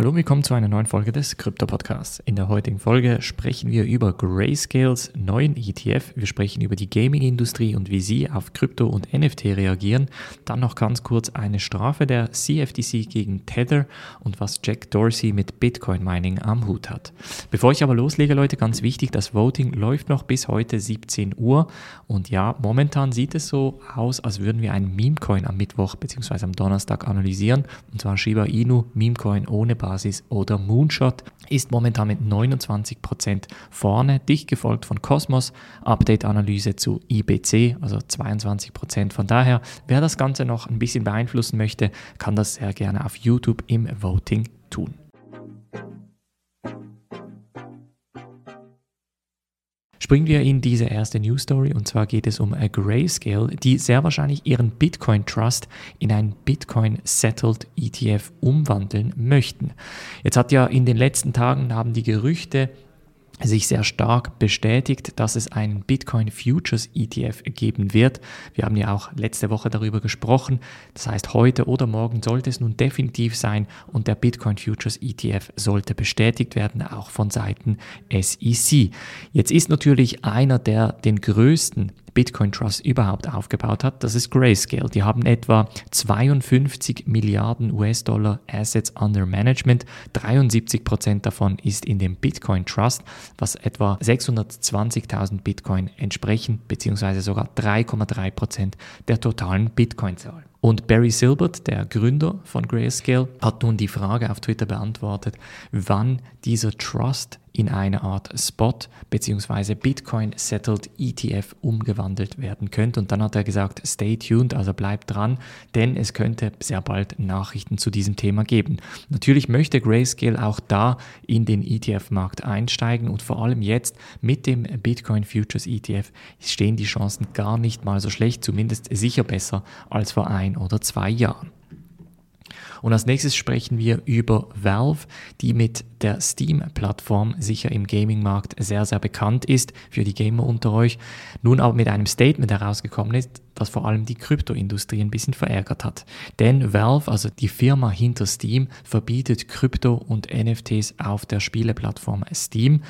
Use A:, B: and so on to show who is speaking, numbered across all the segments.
A: Hallo, willkommen zu einer neuen Folge des Krypto Podcasts. In der heutigen Folge sprechen wir über Grayscales neuen ETF. Wir sprechen über die Gaming-Industrie und wie sie auf Krypto und NFT reagieren. Dann noch ganz kurz eine Strafe der CFTC gegen Tether und was Jack Dorsey mit Bitcoin Mining am Hut hat. Bevor ich aber loslege, Leute, ganz wichtig, das Voting läuft noch bis heute 17 Uhr. Und ja, momentan sieht es so aus, als würden wir einen Memecoin am Mittwoch bzw. am Donnerstag analysieren. Und zwar Shiba Inu, Memecoin ohne Basis Basis oder Moonshot ist momentan mit 29% vorne, dicht gefolgt von Cosmos, Update-Analyse zu IBC, also 22%. Von daher, wer das Ganze noch ein bisschen beeinflussen möchte, kann das sehr gerne auf YouTube im Voting tun. Springen wir in diese erste News Story und zwar geht es um Grayscale, die sehr wahrscheinlich ihren Bitcoin Trust in einen Bitcoin Settled ETF umwandeln möchten. Jetzt hat ja in den letzten Tagen haben die Gerüchte sich sehr stark bestätigt, dass es einen Bitcoin Futures ETF geben wird. Wir haben ja auch letzte Woche darüber gesprochen. Das heißt, heute oder morgen sollte es nun definitiv sein und der Bitcoin Futures ETF sollte bestätigt werden, auch von Seiten SEC. Jetzt ist natürlich einer der den größten Bitcoin Trust überhaupt aufgebaut hat, das ist Grayscale. Die haben etwa 52 Milliarden US-Dollar Assets under Management. 73 Prozent davon ist in dem Bitcoin Trust, was etwa 620.000 Bitcoin entsprechen, beziehungsweise sogar 3,3 Prozent der totalen Bitcoin-Zahl. Und Barry Silbert, der Gründer von Grayscale, hat nun die Frage auf Twitter beantwortet, wann dieser Trust in eine Art Spot bzw. Bitcoin Settled ETF umgewandelt werden könnte. Und dann hat er gesagt, stay tuned, also bleibt dran, denn es könnte sehr bald Nachrichten zu diesem Thema geben. Natürlich möchte Grayscale auch da in den ETF-Markt einsteigen und vor allem jetzt mit dem Bitcoin Futures ETF stehen die Chancen gar nicht mal so schlecht, zumindest sicher besser als vor ein oder zwei Jahren. Und als nächstes sprechen wir über Valve, die mit der Steam-Plattform sicher im Gaming-Markt sehr, sehr bekannt ist für die Gamer unter euch, nun aber mit einem Statement herausgekommen ist, das vor allem die Kryptoindustrie ein bisschen verärgert hat. Denn Valve, also die Firma hinter Steam, verbietet Krypto und NFTs auf der Spieleplattform Steam.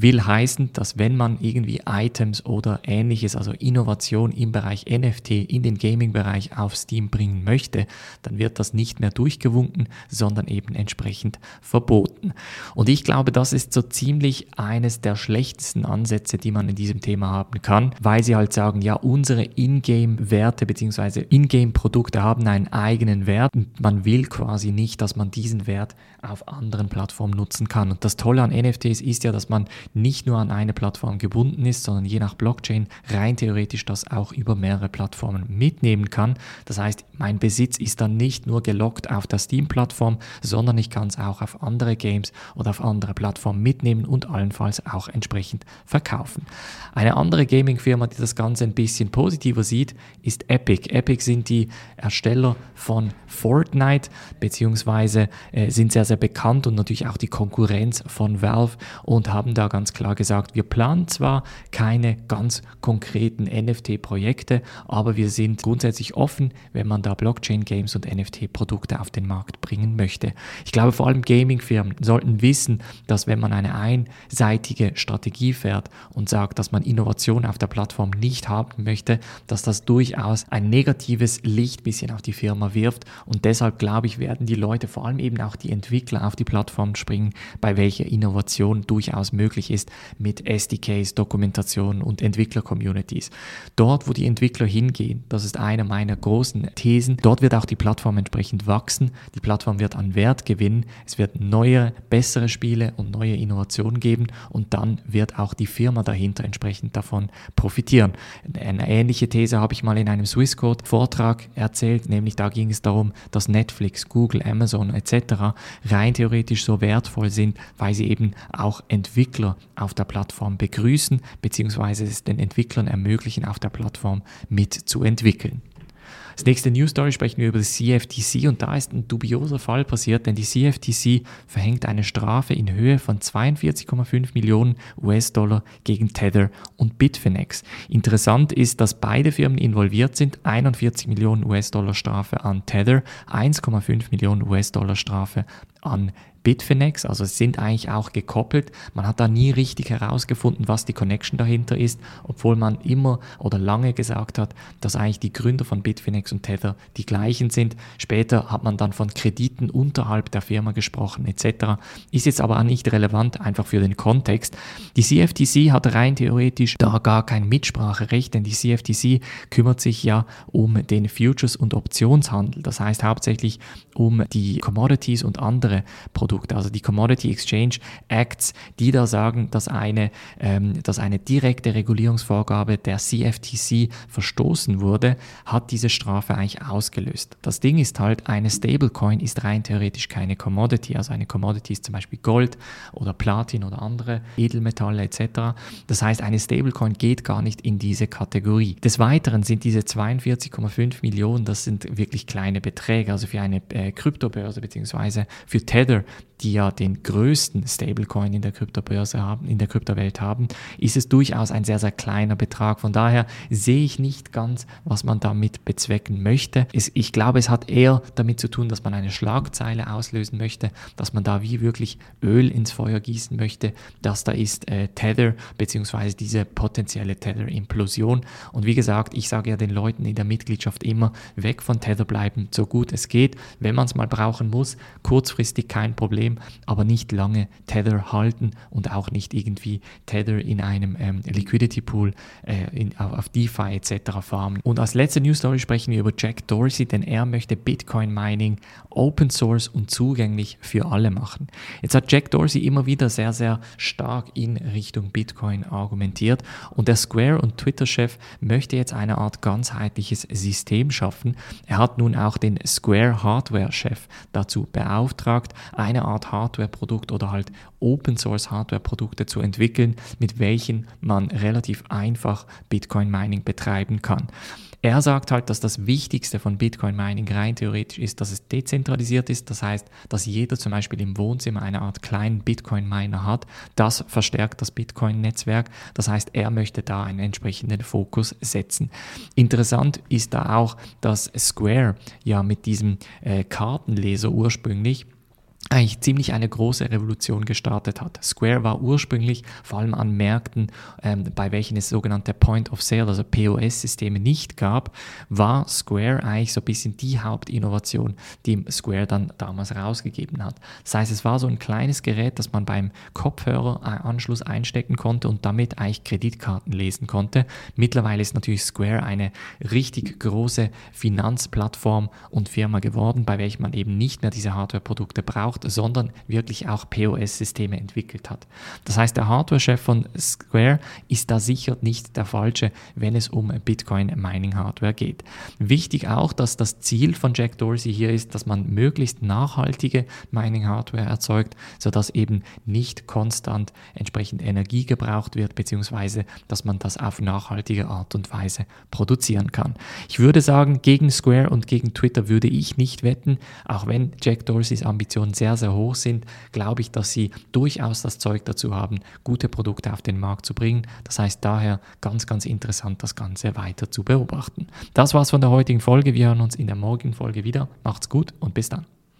A: Will heißen, dass wenn man irgendwie Items oder ähnliches, also Innovation im Bereich NFT in den Gaming-Bereich auf Steam bringen möchte, dann wird das nicht mehr durchgewunken, sondern eben entsprechend verboten. Und ich glaube, das ist so ziemlich eines der schlechtesten Ansätze, die man in diesem Thema haben kann, weil sie halt sagen, ja, unsere Ingame-Werte bzw. Ingame-Produkte haben einen eigenen Wert und man will quasi nicht, dass man diesen Wert auf anderen Plattformen nutzen kann. Und das Tolle an NFTs ist ja, dass man nicht nur an eine Plattform gebunden ist, sondern je nach Blockchain rein theoretisch das auch über mehrere Plattformen mitnehmen kann. Das heißt, mein Besitz ist dann nicht nur gelockt auf der Steam-Plattform, sondern ich kann es auch auf andere Games oder auf andere Plattformen mitnehmen und allenfalls auch entsprechend verkaufen. Eine andere Gaming-Firma, die das Ganze ein bisschen positiver sieht, ist Epic. Epic sind die Ersteller von Fortnite, beziehungsweise äh, sind sehr, sehr bekannt und natürlich auch die Konkurrenz von Valve und haben da ganz klar gesagt, wir planen zwar keine ganz konkreten NFT-Projekte, aber wir sind grundsätzlich offen, wenn man da Blockchain-Games und NFT-Produkte auf den Markt bringen möchte. Ich glaube, vor allem Gaming-Firmen sollten wissen, dass wenn man eine einseitige Strategie fährt und sagt, dass man Innovation auf der Plattform nicht haben möchte, dass das durchaus ein negatives Licht bisschen auf die Firma wirft. Und deshalb glaube ich, werden die Leute, vor allem eben auch die Entwickler, auf die Plattform springen, bei welcher Innovation durchaus möglich ist mit SDKs, Dokumentation und Entwickler-Communities. Dort, wo die Entwickler hingehen, das ist eine meiner großen Thesen, dort wird auch die Plattform entsprechend wachsen, die Plattform wird an Wert gewinnen, es wird neue, bessere Spiele und neue Innovationen geben und dann wird auch die Firma dahinter entsprechend davon profitieren. Eine ähnliche These habe ich mal in einem Swisscode Vortrag erzählt, nämlich da ging es darum, dass Netflix, Google, Amazon etc. rein theoretisch so wertvoll sind, weil sie eben auch Entwickler auf der Plattform begrüßen bzw. es den Entwicklern ermöglichen, auf der Plattform mitzuentwickeln. Als nächste News Story sprechen wir über das CFTC und da ist ein dubioser Fall passiert, denn die CFTC verhängt eine Strafe in Höhe von 42,5 Millionen US-Dollar gegen Tether und Bitfinex. Interessant ist, dass beide Firmen involviert sind. 41 Millionen US-Dollar Strafe an Tether, 1,5 Millionen US-Dollar Strafe an Bitfinex, also sind eigentlich auch gekoppelt. Man hat da nie richtig herausgefunden, was die Connection dahinter ist, obwohl man immer oder lange gesagt hat, dass eigentlich die Gründer von Bitfinex und Tether die gleichen sind. Später hat man dann von Krediten unterhalb der Firma gesprochen etc. Ist jetzt aber nicht relevant, einfach für den Kontext. Die CFTC hat rein theoretisch da gar kein Mitspracherecht, denn die CFTC kümmert sich ja um den Futures- und Optionshandel. Das heißt hauptsächlich um die Commodities und andere Produkte. Produkte, also die Commodity Exchange Acts, die da sagen, dass eine, ähm, dass eine direkte Regulierungsvorgabe der CFTC verstoßen wurde, hat diese Strafe eigentlich ausgelöst. Das Ding ist halt, eine Stablecoin ist rein theoretisch keine Commodity, also eine Commodity ist zum Beispiel Gold oder Platin oder andere Edelmetalle etc. Das heißt, eine Stablecoin geht gar nicht in diese Kategorie. Des Weiteren sind diese 42,5 Millionen, das sind wirklich kleine Beträge, also für eine äh, Kryptobörse bzw. für Tether die ja den größten Stablecoin in der Kryptobörse haben, in der Kryptowelt haben, ist es durchaus ein sehr, sehr kleiner Betrag. Von daher sehe ich nicht ganz, was man damit bezwecken möchte. Es, ich glaube, es hat eher damit zu tun, dass man eine Schlagzeile auslösen möchte, dass man da wie wirklich Öl ins Feuer gießen möchte, dass da ist äh, Tether beziehungsweise diese potenzielle Tether-Implosion. Und wie gesagt, ich sage ja den Leuten in der Mitgliedschaft immer, weg von Tether bleiben, so gut es geht. Wenn man es mal brauchen muss, kurzfristig kein Problem Problem, aber nicht lange Tether halten und auch nicht irgendwie Tether in einem ähm, Liquidity Pool äh, in, auf DeFi etc. farmen. Und als letzte News Story sprechen wir über Jack Dorsey, denn er möchte Bitcoin Mining Open Source und zugänglich für alle machen. Jetzt hat Jack Dorsey immer wieder sehr, sehr stark in Richtung Bitcoin argumentiert und der Square und Twitter-Chef möchte jetzt eine Art ganzheitliches System schaffen. Er hat nun auch den Square Hardware-Chef dazu beauftragt, eine Art Hardware-Produkt oder halt Open-Source-Hardware-Produkte zu entwickeln, mit welchen man relativ einfach Bitcoin-Mining betreiben kann. Er sagt halt, dass das Wichtigste von Bitcoin Mining rein theoretisch ist, dass es dezentralisiert ist. Das heißt, dass jeder zum Beispiel im Wohnzimmer eine Art kleinen Bitcoin Miner hat. Das verstärkt das Bitcoin-Netzwerk. Das heißt, er möchte da einen entsprechenden Fokus setzen. Interessant ist da auch, dass Square ja mit diesem äh, Kartenleser ursprünglich eigentlich ziemlich eine große Revolution gestartet hat. Square war ursprünglich vor allem an Märkten, ähm, bei welchen es sogenannte Point of Sale, also POS-Systeme nicht gab, war Square eigentlich so ein bisschen die Hauptinnovation, die Square dann damals rausgegeben hat. Das heißt, es war so ein kleines Gerät, das man beim Kopfhöreranschluss einstecken konnte und damit eigentlich Kreditkarten lesen konnte. Mittlerweile ist natürlich Square eine richtig große Finanzplattform und Firma geworden, bei welcher man eben nicht mehr diese Hardware-Produkte braucht braucht, sondern wirklich auch POS-Systeme entwickelt hat. Das heißt, der Hardware-Chef von Square ist da sicher nicht der falsche, wenn es um Bitcoin-Mining-Hardware geht. Wichtig auch, dass das Ziel von Jack Dorsey hier ist, dass man möglichst nachhaltige Mining-Hardware erzeugt, sodass eben nicht konstant entsprechend Energie gebraucht wird, beziehungsweise dass man das auf nachhaltige Art und Weise produzieren kann. Ich würde sagen, gegen Square und gegen Twitter würde ich nicht wetten, auch wenn Jack Dorseys Ambitionen sehr, sehr hoch sind, glaube ich, dass sie durchaus das Zeug dazu haben, gute Produkte auf den Markt zu bringen. Das heißt daher ganz, ganz interessant, das Ganze weiter zu beobachten. Das war's von der heutigen Folge. Wir hören uns in der morgigen Folge wieder. Macht's gut und bis dann.